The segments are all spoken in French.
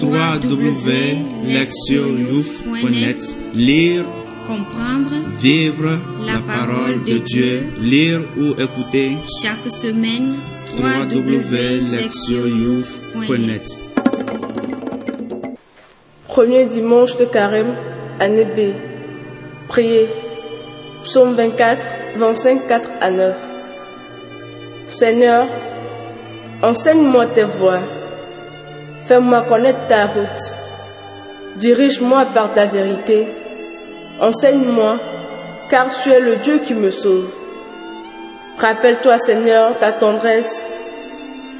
www.lectioyouf.net Lire, comprendre, vivre la parole de Dieu, lire ou écouter chaque semaine www.lectioyouf.net Premier dimanche de carême, année B. Priez. Psaume 24, 25, 4 à 9. Seigneur, enseigne-moi tes voies. Fais-moi connaître ta route. Dirige-moi par ta vérité. Enseigne-moi, car tu es le Dieu qui me sauve. Rappelle-toi, Seigneur, ta tendresse,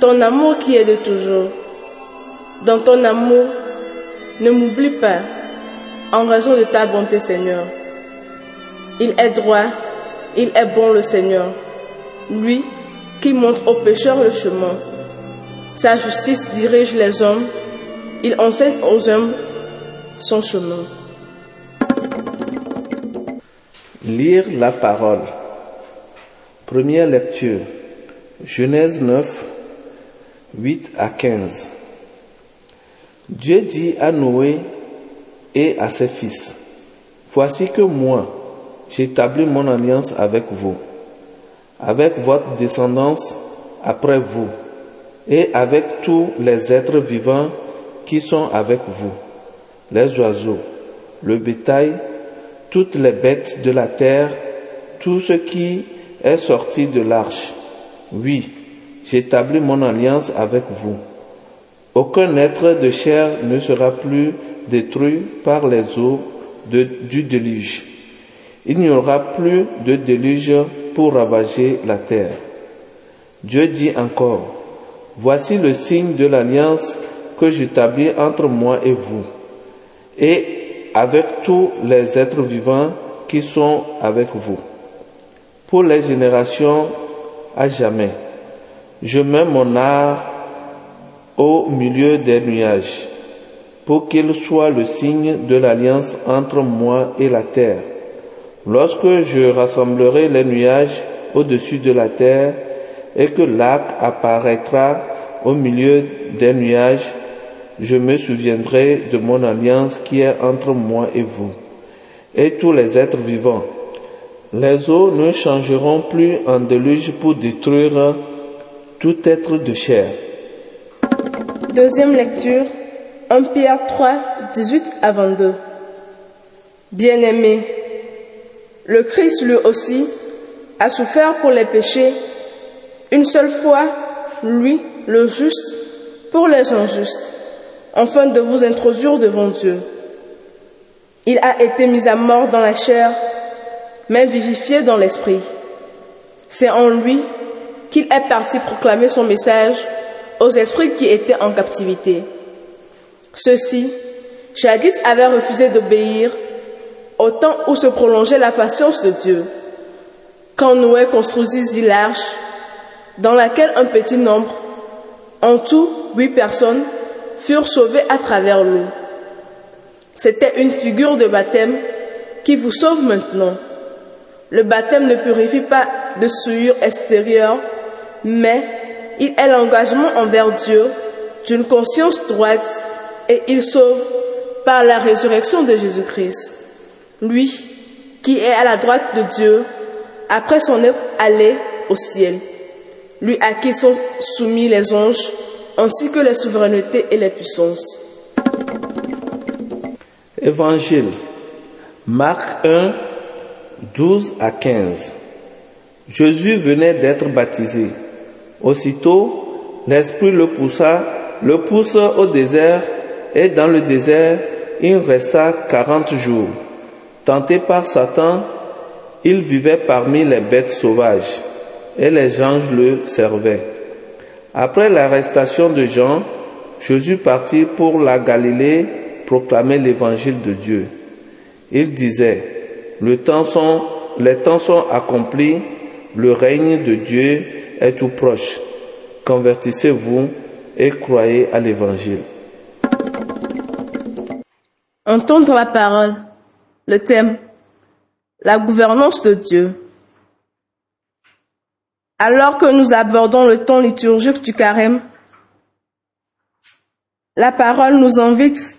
ton amour qui est de toujours. Dans ton amour, ne m'oublie pas, en raison de ta bonté, Seigneur. Il est droit, il est bon le Seigneur, lui qui montre aux pécheurs le chemin. Sa justice dirige les hommes, il enseigne aux hommes son chemin. Lire la parole. Première lecture. Genèse 9, 8 à 15. Dieu dit à Noé et à ses fils, Voici que moi, j'établis mon alliance avec vous, avec votre descendance après vous, et avec tous les êtres vivants qui sont avec vous, les oiseaux, le bétail, toutes les bêtes de la terre, tout ce qui est sorti de l'arche. Oui, j'établis mon alliance avec vous. Aucun être de chair ne sera plus détruit par les eaux du déluge. Il n'y aura plus de déluge pour ravager la terre. Dieu dit encore, Voici le signe de l'alliance que j'établis entre moi et vous, et avec tous les êtres vivants qui sont avec vous, pour les générations à jamais. Je mets mon art au milieu des nuages, pour qu'il soit le signe de l'alliance entre moi et la terre. Lorsque je rassemblerai les nuages au-dessus de la terre et que l'arc apparaîtra au milieu des nuages, je me souviendrai de mon alliance qui est entre moi et vous, et tous les êtres vivants. Les eaux ne changeront plus en déluge pour détruire tout être de chair. Deuxième lecture, 1 Pierre 3, 18 à 22. Bien-aimés, le Christ lui aussi a souffert pour les péchés, une seule fois, lui, le juste, pour les injustes, afin de vous introduire devant Dieu. Il a été mis à mort dans la chair, mais vivifié dans l'esprit. C'est en lui qu'il est parti proclamer son message aux esprits qui étaient en captivité. Ceux-ci, jadis, avaient refusé d'obéir au temps où se prolongeait la patience de Dieu. Quand Noé construisit l'arche, dans laquelle un petit nombre, en tout huit personnes, furent sauvées à travers l'eau. C'était une figure de baptême qui vous sauve maintenant. Le baptême ne purifie pas de souillure extérieure, mais il est l'engagement envers Dieu d'une conscience droite et il sauve par la résurrection de Jésus-Christ. Lui qui est à la droite de Dieu après son être allé au ciel. Lui à qui sont soumis les anges ainsi que les souverainetés et les puissances. Évangile. Marc 1, 12 à 15. Jésus venait d'être baptisé. Aussitôt, l'Esprit le poussa, le pousse au désert, et dans le désert, il resta quarante jours. Tenté par Satan, il vivait parmi les bêtes sauvages, et les anges le servaient. Après l'arrestation de Jean, Jésus partit pour la Galilée proclamer l'évangile de Dieu. Il disait, le temps sont, les temps sont accomplis, le règne de Dieu est tout proche. Convertissez-vous et croyez à l'évangile. Entendre la parole. Le thème. La gouvernance de Dieu. Alors que nous abordons le temps liturgique du carême, La parole nous invite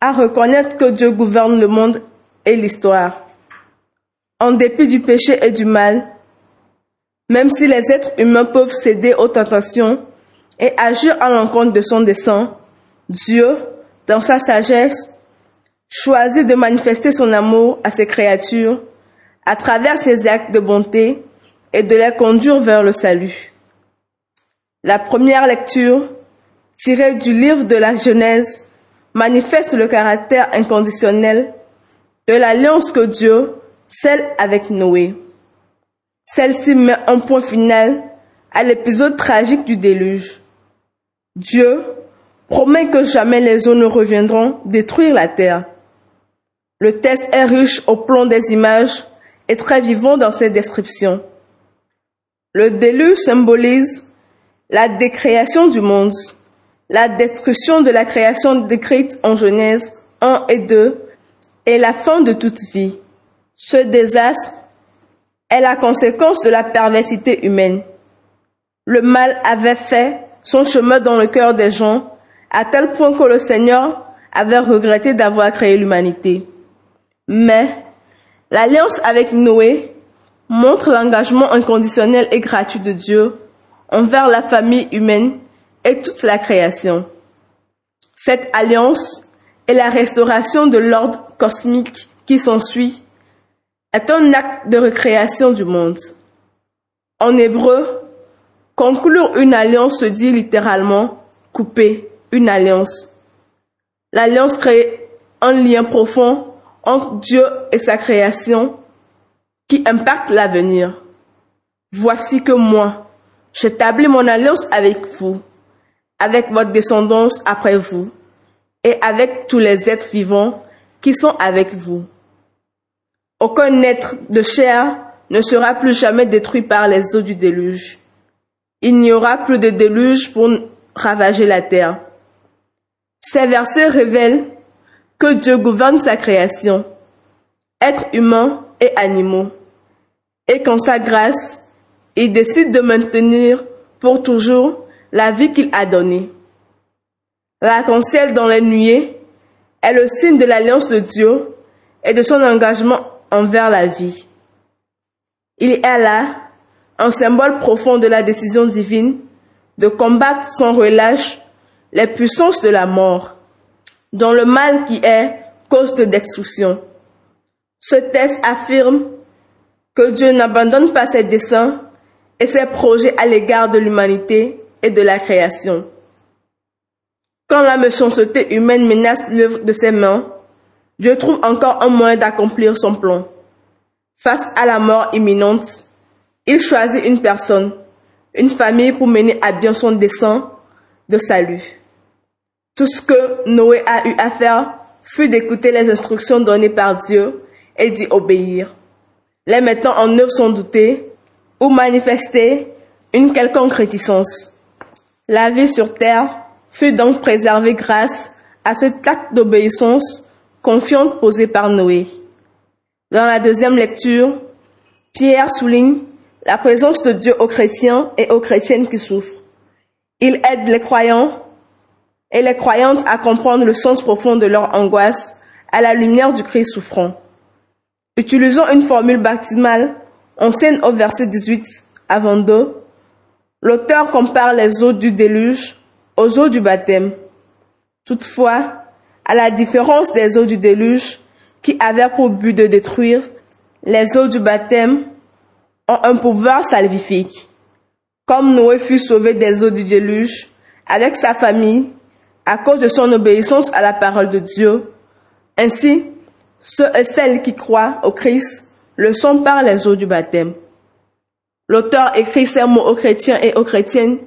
à reconnaître que Dieu gouverne le monde et l'histoire. En dépit du péché et du mal, même si les êtres humains peuvent céder aux tentations et agir à l'encontre de son dessein, Dieu, dans sa sagesse, choisit de manifester son amour à ses créatures à travers ses actes de bonté et de les conduire vers le salut. La première lecture, tirée du livre de la Genèse, manifeste le caractère inconditionnel de l'alliance que Dieu scelle avec Noé. Celle-ci met un point final à l'épisode tragique du déluge. Dieu promet que jamais les eaux ne reviendront détruire la terre. Le texte est riche au plan des images et très vivant dans ses descriptions. Le déluge symbolise la décréation du monde, la destruction de la création décrite en Genèse 1 et 2 et la fin de toute vie. Ce désastre est la conséquence de la perversité humaine. Le mal avait fait son chemin dans le cœur des gens à tel point que le Seigneur avait regretté d'avoir créé l'humanité. Mais l'alliance avec Noé montre l'engagement inconditionnel et gratuit de Dieu envers la famille humaine et toute la création. Cette alliance et la restauration de l'ordre cosmique qui s'ensuit est un acte de recréation du monde. En hébreu, conclure une alliance se dit littéralement couper une alliance. L'alliance crée un lien profond entre Dieu et sa création qui impacte l'avenir. Voici que moi, j'établis mon alliance avec vous, avec votre descendance après vous, et avec tous les êtres vivants qui sont avec vous. Aucun être de chair ne sera plus jamais détruit par les eaux du déluge. Il n'y aura plus de déluge pour ravager la terre. Ces versets révèlent que Dieu gouverne sa création, êtres humains et animaux, et qu'en sa grâce, il décide de maintenir pour toujours la vie qu'il a donnée. L'arc-en-ciel dans les nuées est le signe de l'alliance de Dieu et de son engagement envers la vie. Il est là un symbole profond de la décision divine de combattre sans relâche les puissances de la mort, dans le mal qui est cause de destruction. Ce texte affirme que Dieu n'abandonne pas ses desseins et ses projets à l'égard de l'humanité et de la création. Quand la méchanceté humaine menace l'œuvre de ses mains, Dieu trouve encore un moyen d'accomplir son plan. Face à la mort imminente, il choisit une personne, une famille pour mener à bien son dessein de salut. Tout ce que Noé a eu à faire fut d'écouter les instructions données par Dieu et d'y obéir. Les mettant en œuvre sans douter ou manifester une quelconque réticence. La vie sur terre fut donc préservée grâce à ce acte d'obéissance confiante posé par Noé. Dans la deuxième lecture, Pierre souligne la présence de Dieu aux chrétiens et aux chrétiennes qui souffrent. Il aide les croyants et les croyantes à comprendre le sens profond de leur angoisse à la lumière du Christ souffrant. Utilisant une formule baptismale ancienne au verset 18 à 22, l'auteur compare les eaux du déluge aux eaux du baptême. Toutefois, à la différence des eaux du déluge qui avaient pour but de détruire, les eaux du baptême ont un pouvoir salvifique. Comme Noé fut sauvé des eaux du déluge avec sa famille à cause de son obéissance à la parole de Dieu, ainsi ceux et celles qui croient au Christ le sont par les eaux du baptême. L'auteur écrit ces mots aux chrétiens et aux chrétiennes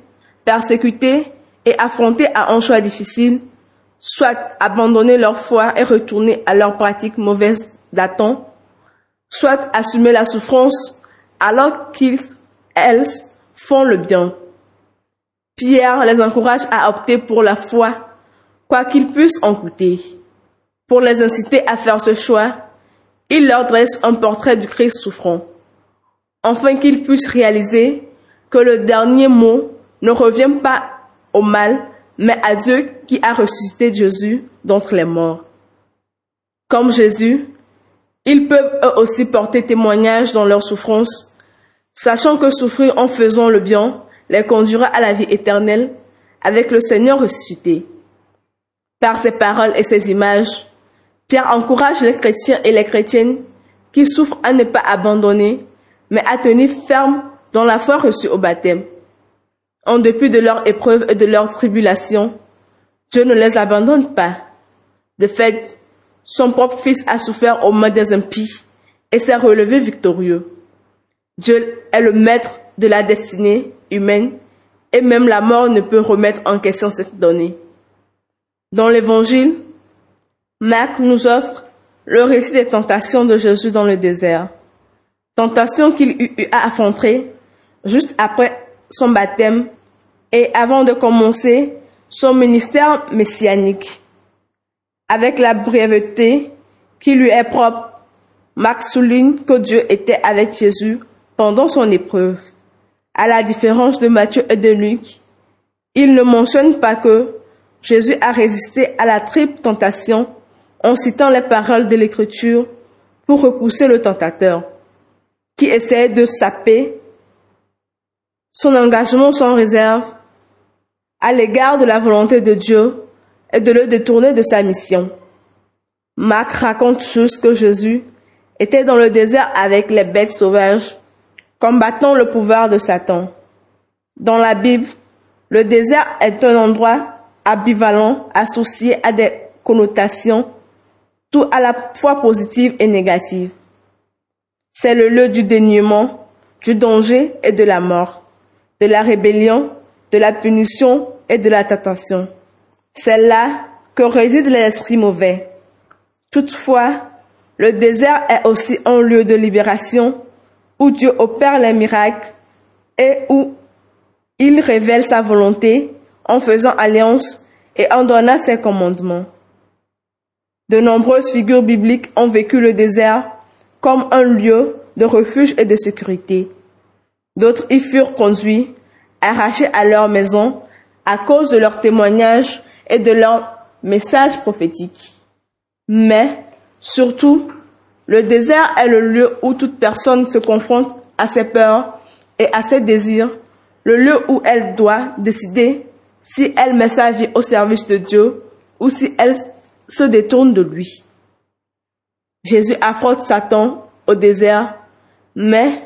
persécutés et affrontés à un choix difficile, soit abandonner leur foi et retourner à leurs pratiques mauvaises d'Adam, soit assumer la souffrance alors qu'ils, elles, font le bien. Pierre les encourage à opter pour la foi, quoi qu'il puisse en coûter. Pour les inciter à faire ce choix, il leur dresse un portrait du Christ souffrant, afin qu'ils puissent réaliser que le dernier mot ne revient pas au mal, mais à Dieu qui a ressuscité Jésus d'entre les morts. Comme Jésus, ils peuvent eux aussi porter témoignage dans leur souffrance, sachant que souffrir en faisant le bien les conduira à la vie éternelle avec le Seigneur ressuscité. Par ses paroles et ses images, Pierre encourage les chrétiens et les chrétiennes qui souffrent à ne pas abandonner, mais à tenir ferme dans la foi reçue au baptême. En dépit de leurs épreuves et de leurs tribulations, Dieu ne les abandonne pas. De fait, son propre Fils a souffert aux mains des impies et s'est relevé victorieux. Dieu est le maître de la destinée humaine et même la mort ne peut remettre en question cette donnée. Dans l'évangile, Marc nous offre le récit des tentations de Jésus dans le désert. Tentations qu'il eut à affronter juste après son baptême et avant de commencer son ministère messianique. Avec la brièveté qui lui est propre, Marc souligne que Dieu était avec Jésus pendant son épreuve. À la différence de Matthieu et de Luc, il ne mentionne pas que Jésus a résisté à la triple tentation en citant les paroles de l'Écriture pour repousser le tentateur, qui essaie de saper son engagement sans réserve à l'égard de la volonté de Dieu et de le détourner de sa mission. Marc raconte juste que Jésus était dans le désert avec les bêtes sauvages, combattant le pouvoir de Satan. Dans la Bible, le désert est un endroit ambivalent associé à des connotations tout à la fois positives et négatives. C'est le lieu du dénuement, du danger et de la mort, de la rébellion, de la punition et de la tentation. C'est là que réside l'esprit mauvais. Toutefois, le désert est aussi un lieu de libération où Dieu opère les miracles et où il révèle sa volonté en faisant alliance et en donnant ses commandements. De nombreuses figures bibliques ont vécu le désert comme un lieu de refuge et de sécurité. D'autres y furent conduits, arrachés à leur maison à cause de leur témoignage et de leur message prophétique. Mais, surtout, le désert est le lieu où toute personne se confronte à ses peurs et à ses désirs, le lieu où elle doit décider si elle met sa vie au service de Dieu ou si elle se détourne de lui. Jésus affronte Satan au désert, mais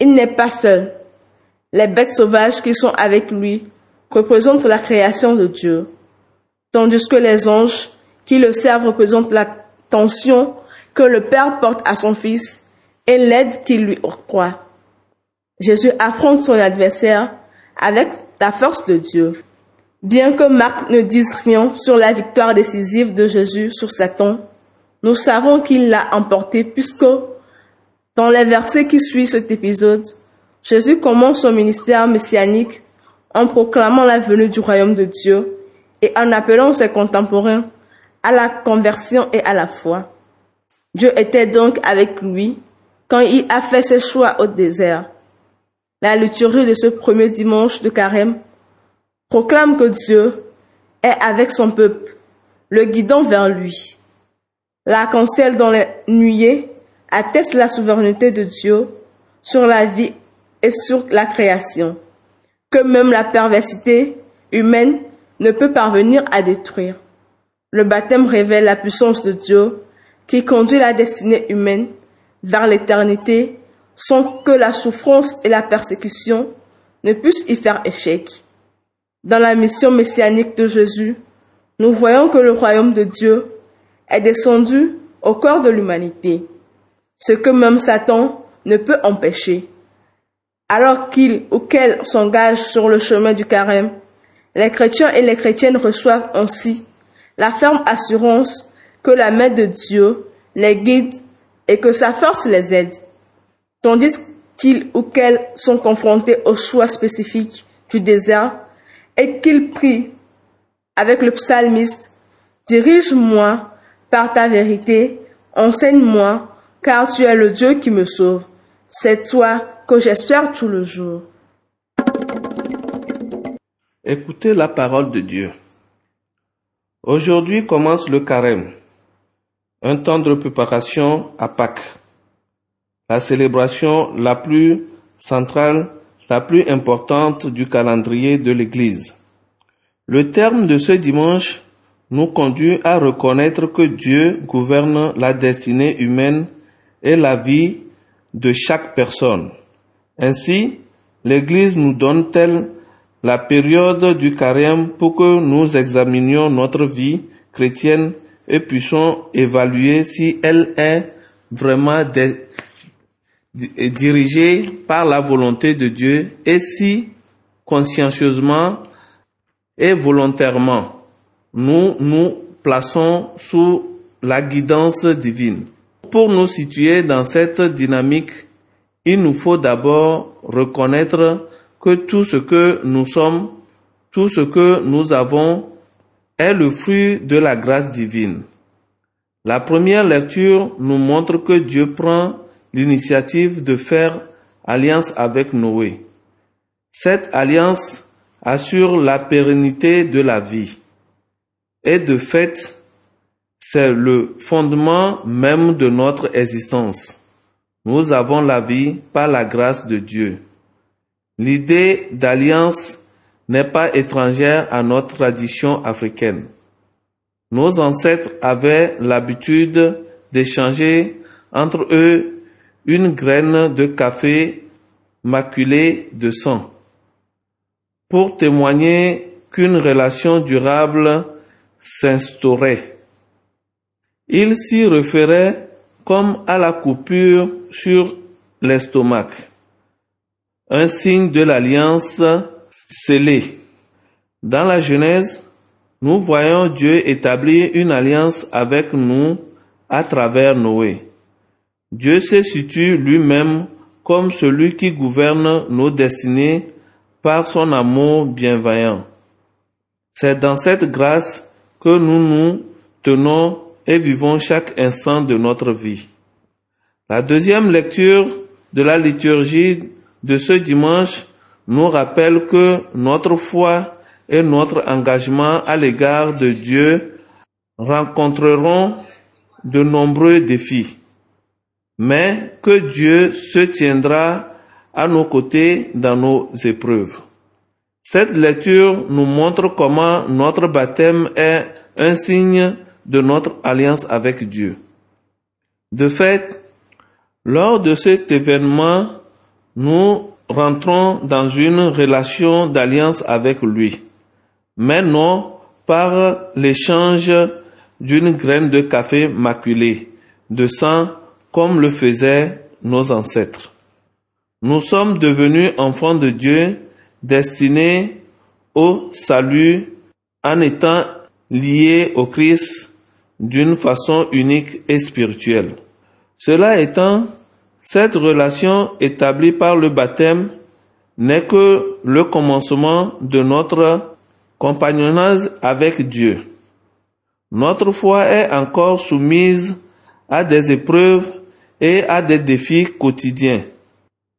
il n'est pas seul. Les bêtes sauvages qui sont avec lui représentent la création de Dieu, tandis que les anges qui le servent représentent l'attention que le Père porte à son Fils et l'aide qu'il lui octroie. Jésus affronte son adversaire avec la force de Dieu. Bien que Marc ne dise rien sur la victoire décisive de Jésus sur Satan, nous savons qu'il l'a emporté puisque dans les versets qui suivent cet épisode, Jésus commence son ministère messianique en proclamant la venue du royaume de Dieu et en appelant ses contemporains à la conversion et à la foi. Dieu était donc avec lui quand il a fait ses choix au désert. La liturgie de ce premier dimanche de carême proclame que Dieu est avec son peuple, le guidant vers lui. L'arc-en-ciel dans les nuées atteste la souveraineté de Dieu sur la vie et sur la création, que même la perversité humaine ne peut parvenir à détruire. Le baptême révèle la puissance de Dieu qui conduit la destinée humaine vers l'éternité sans que la souffrance et la persécution ne puissent y faire échec. Dans la mission messianique de Jésus, nous voyons que le royaume de Dieu est descendu au corps de l'humanité, ce que même Satan ne peut empêcher. Alors qu'il ou qu'elle s'engage sur le chemin du carême, les chrétiens et les chrétiennes reçoivent ainsi la ferme assurance que la main de Dieu les guide et que sa force les aide, tandis qu'ils ou qu'elles sont confrontés aux choix spécifiques du désert et qu'il prie avec le psalmiste, Dirige-moi par ta vérité, enseigne-moi, car tu es le Dieu qui me sauve. C'est toi que j'espère tout le jour. Écoutez la parole de Dieu. Aujourd'hui commence le carême, un temps de préparation à Pâques, la célébration la plus centrale, la plus importante du calendrier de l'Église. Le terme de ce dimanche nous conduit à reconnaître que Dieu gouverne la destinée humaine et la vie de chaque personne. Ainsi, l'Église nous donne-t-elle la période du carême pour que nous examinions notre vie chrétienne et puissions évaluer si elle est vraiment dirigée par la volonté de Dieu et si consciencieusement et volontairement nous nous plaçons sous la guidance divine. Pour nous situer dans cette dynamique, il nous faut d'abord reconnaître que tout ce que nous sommes, tout ce que nous avons est le fruit de la grâce divine. La première lecture nous montre que Dieu prend l'initiative de faire alliance avec Noé. Cette alliance assure la pérennité de la vie. Et de fait, c'est le fondement même de notre existence. Nous avons la vie par la grâce de Dieu. L'idée d'alliance n'est pas étrangère à notre tradition africaine. Nos ancêtres avaient l'habitude d'échanger entre eux une graine de café maculée de sang pour témoigner qu'une relation durable s'instaurait. Ils s'y référaient comme à la coupure sur l'estomac un signe de l'alliance scellée. Dans la Genèse, nous voyons Dieu établir une alliance avec nous à travers Noé. Dieu se situe lui-même comme celui qui gouverne nos destinées par son amour bienveillant. C'est dans cette grâce que nous nous tenons et vivons chaque instant de notre vie. La deuxième lecture de la liturgie de ce dimanche nous rappelle que notre foi et notre engagement à l'égard de Dieu rencontreront de nombreux défis, mais que Dieu se tiendra à nos côtés dans nos épreuves. Cette lecture nous montre comment notre baptême est un signe de notre alliance avec Dieu. De fait, lors de cet événement, nous rentrons dans une relation d'alliance avec lui, mais non par l'échange d'une graine de café maculée, de sang, comme le faisaient nos ancêtres. Nous sommes devenus enfants de Dieu destinés au salut en étant liés au Christ d'une façon unique et spirituelle. Cela étant, cette relation établie par le baptême n'est que le commencement de notre compagnonnage avec Dieu. Notre foi est encore soumise à des épreuves et à des défis quotidiens.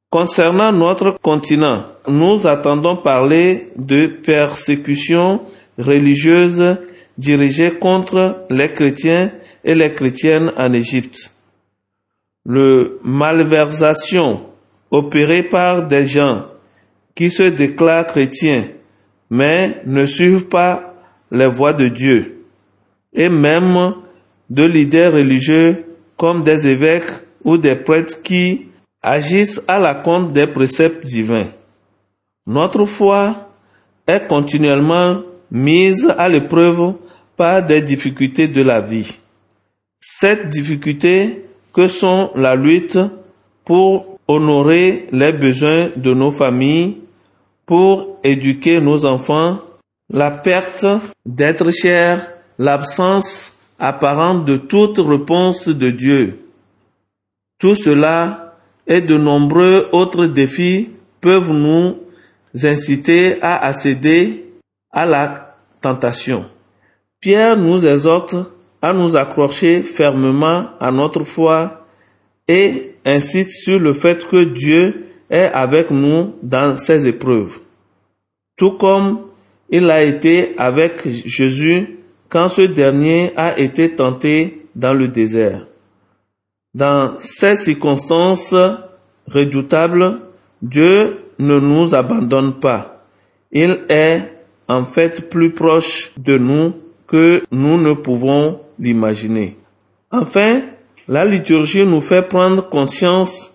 Concernant notre continent, nous attendons parler de persécutions religieuses dirigées contre les chrétiens et les chrétiennes en Égypte le malversation opérée par des gens qui se déclarent chrétiens mais ne suivent pas les voies de Dieu et même de leaders religieux comme des évêques ou des prêtres qui agissent à la compte des préceptes divins. Notre foi est continuellement mise à l'épreuve par des difficultés de la vie. Cette difficulté que sont la lutte pour honorer les besoins de nos familles, pour éduquer nos enfants, la perte d'être cher, l'absence apparente de toute réponse de Dieu. Tout cela et de nombreux autres défis peuvent nous inciter à accéder à la tentation. Pierre nous exhorte à nous accrocher fermement à notre foi et insiste sur le fait que Dieu est avec nous dans ces épreuves. Tout comme il a été avec Jésus quand ce dernier a été tenté dans le désert. Dans ces circonstances redoutables, Dieu ne nous abandonne pas. Il est en fait plus proche de nous que nous ne pouvons l'imaginer. Enfin, la liturgie nous fait prendre conscience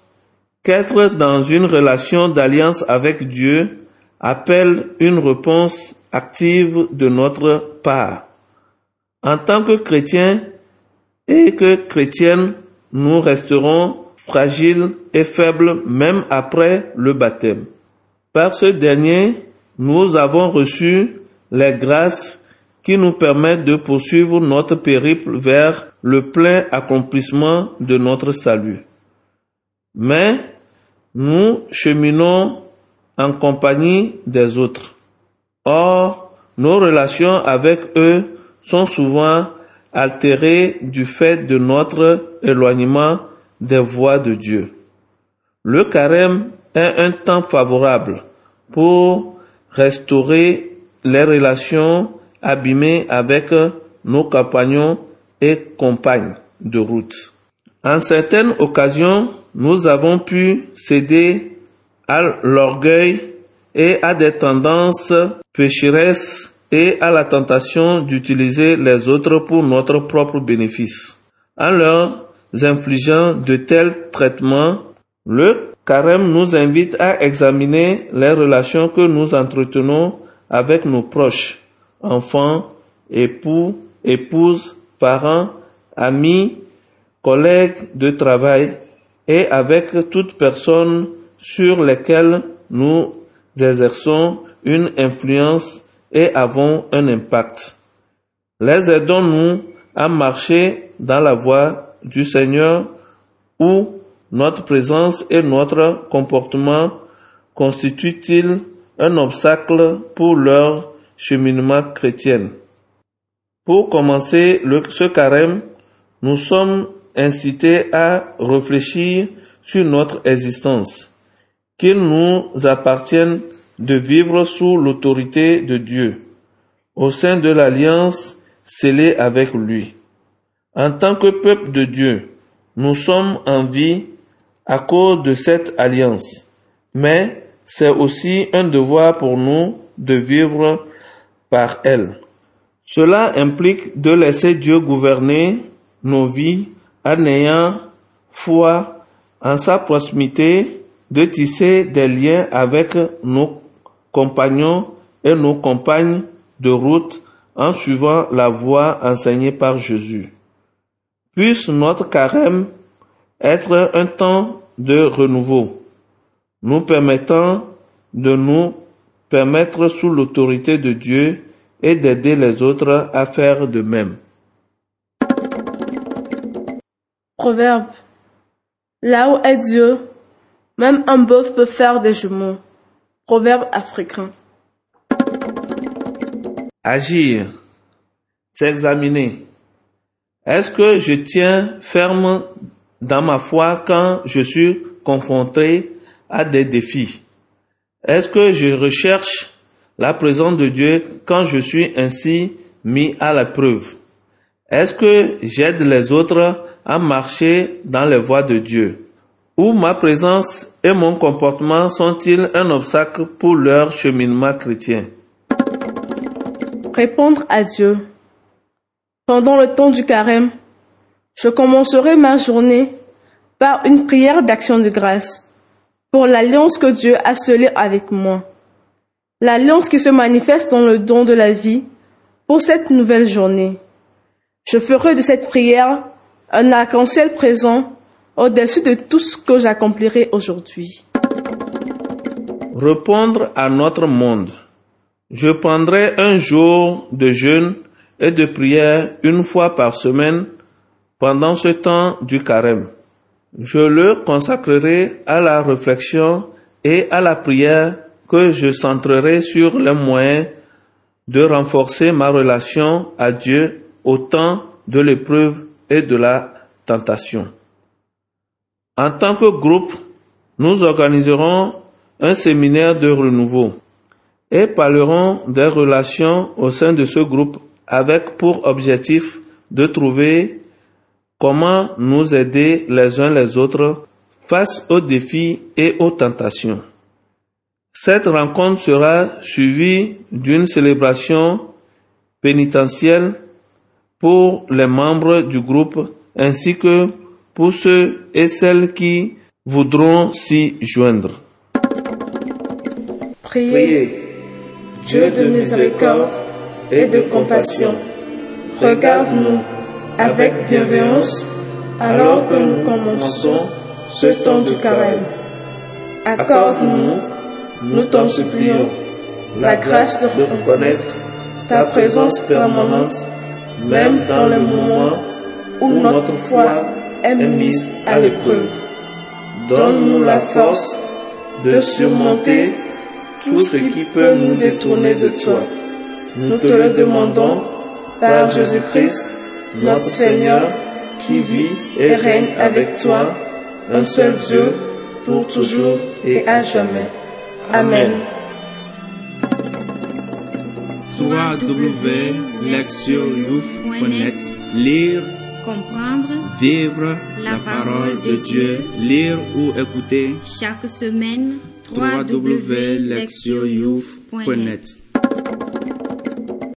qu'être dans une relation d'alliance avec Dieu appelle une réponse active de notre part. En tant que chrétiens et que chrétiennes, nous resterons fragiles et faibles même après le baptême. Par ce dernier, nous avons reçu les grâces qui nous permettent de poursuivre notre périple vers le plein accomplissement de notre salut. Mais nous cheminons en compagnie des autres. Or, nos relations avec eux sont souvent du fait de notre éloignement des voies de Dieu. Le carême est un temps favorable pour restaurer les relations abîmées avec nos compagnons et compagnes de route. En certaines occasions, nous avons pu céder à l'orgueil et à des tendances pécheresses et à la tentation d'utiliser les autres pour notre propre bénéfice. En leur infligeant de tels traitements, le carême nous invite à examiner les relations que nous entretenons avec nos proches, enfants, époux, épouses, parents, amis, collègues de travail et avec toute personne sur lesquelles nous exerçons une influence et avons un impact. Les aidons-nous à marcher dans la voie du Seigneur où notre présence et notre comportement constituent-ils un obstacle pour leur cheminement chrétien? Pour commencer le, ce carême, nous sommes incités à réfléchir sur notre existence, qu'il nous appartienne de vivre sous l'autorité de Dieu, au sein de l'alliance scellée avec lui. En tant que peuple de Dieu, nous sommes en vie à cause de cette alliance, mais c'est aussi un devoir pour nous de vivre par elle. Cela implique de laisser Dieu gouverner nos vies en ayant foi en sa proximité, de tisser des liens avec nos compagnons et nos compagnes de route en suivant la voie enseignée par Jésus. Puisse notre carême être un temps de renouveau, nous permettant de nous permettre sous l'autorité de Dieu et d'aider les autres à faire de même. Proverbe. Là où est Dieu, même un bœuf peut faire des jumeaux. Proverbe africain. Agir, s'examiner. Est-ce que je tiens ferme dans ma foi quand je suis confronté à des défis? Est-ce que je recherche la présence de Dieu quand je suis ainsi mis à la preuve? Est-ce que j'aide les autres à marcher dans les voies de Dieu? Ou ma présence et mon comportement sont-ils un obstacle pour leur cheminement chrétien? Répondre à Dieu. Pendant le temps du carême, je commencerai ma journée par une prière d'action de grâce pour l'alliance que Dieu a scellée avec moi. L'alliance qui se manifeste dans le don de la vie pour cette nouvelle journée. Je ferai de cette prière un arc-en-ciel présent au-dessus de tout ce que j'accomplirai aujourd'hui. Répondre à notre monde. Je prendrai un jour de jeûne et de prière une fois par semaine pendant ce temps du carême. Je le consacrerai à la réflexion et à la prière que je centrerai sur les moyens de renforcer ma relation à Dieu au temps de l'épreuve et de la tentation. En tant que groupe, nous organiserons un séminaire de renouveau et parleront des relations au sein de ce groupe avec pour objectif de trouver comment nous aider les uns les autres face aux défis et aux tentations. Cette rencontre sera suivie d'une célébration pénitentielle pour les membres du groupe ainsi que pour ceux et celles qui voudront s'y joindre. Priez, Dieu de miséricorde et de compassion, regarde-nous avec bienveillance alors que nous commençons ce temps du carême. Accorde-nous, nous t'en supplions, la grâce de reconnaître ta présence permanente, même dans les moments où notre foi est mise à l'épreuve. Donne-nous la force de surmonter tout ce qui peut nous détourner de toi. Nous te le demandons par Jésus-Christ, notre Seigneur, qui vit et règne avec toi, un seul Dieu, pour toujours et à jamais. Amen. Lire, comprendre, vivre la parole de Dieu, lire ou écouter chaque semaine www.lectioyouf.net